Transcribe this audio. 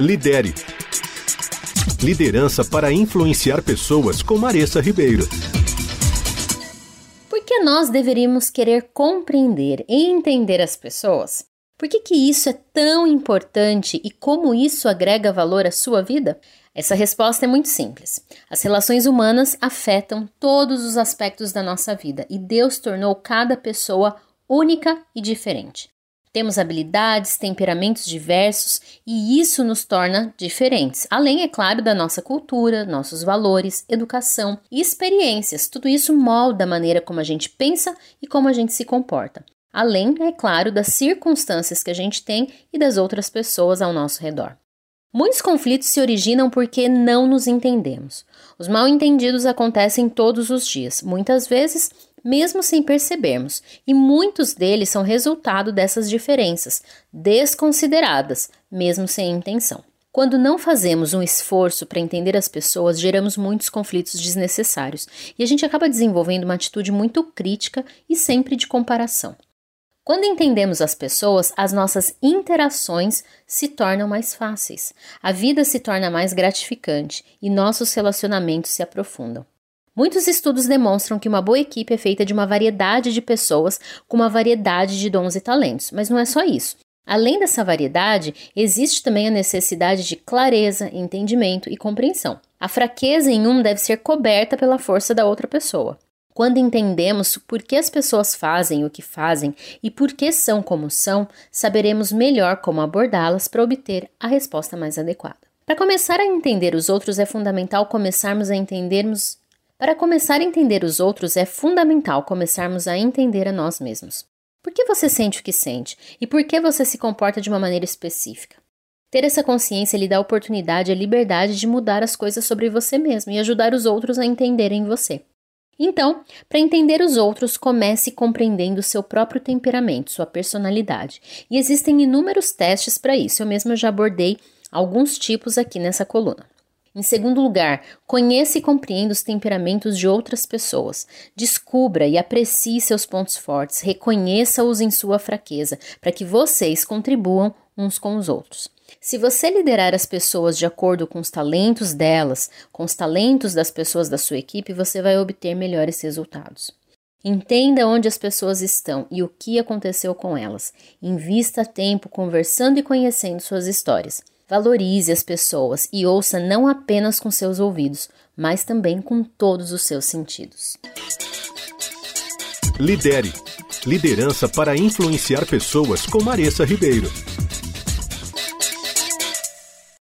Lidere. Liderança para influenciar pessoas com Maressa Ribeiro. Por que nós deveríamos querer compreender e entender as pessoas? Por que, que isso é tão importante e como isso agrega valor à sua vida? Essa resposta é muito simples. As relações humanas afetam todos os aspectos da nossa vida e Deus tornou cada pessoa única e diferente. Temos habilidades, temperamentos diversos e isso nos torna diferentes. Além, é claro, da nossa cultura, nossos valores, educação e experiências. Tudo isso molda a maneira como a gente pensa e como a gente se comporta. Além, é claro, das circunstâncias que a gente tem e das outras pessoas ao nosso redor. Muitos conflitos se originam porque não nos entendemos. Os mal entendidos acontecem todos os dias, muitas vezes mesmo sem percebermos, e muitos deles são resultado dessas diferenças, desconsideradas, mesmo sem intenção. Quando não fazemos um esforço para entender as pessoas, geramos muitos conflitos desnecessários e a gente acaba desenvolvendo uma atitude muito crítica e sempre de comparação. Quando entendemos as pessoas, as nossas interações se tornam mais fáceis, a vida se torna mais gratificante e nossos relacionamentos se aprofundam. Muitos estudos demonstram que uma boa equipe é feita de uma variedade de pessoas com uma variedade de dons e talentos, mas não é só isso. Além dessa variedade, existe também a necessidade de clareza, entendimento e compreensão. A fraqueza em um deve ser coberta pela força da outra pessoa. Quando entendemos por que as pessoas fazem o que fazem e por que são como são, saberemos melhor como abordá-las para obter a resposta mais adequada. Para começar a entender os outros, é fundamental começarmos a entendermos para começar a entender os outros, é fundamental começarmos a entender a nós mesmos. Por que você sente o que sente e por que você se comporta de uma maneira específica? Ter essa consciência lhe dá a oportunidade e a liberdade de mudar as coisas sobre você mesmo e ajudar os outros a entenderem você. Então, para entender os outros, comece compreendendo seu próprio temperamento, sua personalidade. E existem inúmeros testes para isso. Eu mesma já abordei alguns tipos aqui nessa coluna. Em segundo lugar, conheça e compreenda os temperamentos de outras pessoas. Descubra e aprecie seus pontos fortes, reconheça-os em sua fraqueza, para que vocês contribuam uns com os outros. Se você liderar as pessoas de acordo com os talentos delas, com os talentos das pessoas da sua equipe, você vai obter melhores resultados. Entenda onde as pessoas estão e o que aconteceu com elas. Invista tempo conversando e conhecendo suas histórias. Valorize as pessoas e ouça não apenas com seus ouvidos, mas também com todos os seus sentidos. Lidere. Liderança para influenciar pessoas com Maressa Ribeiro.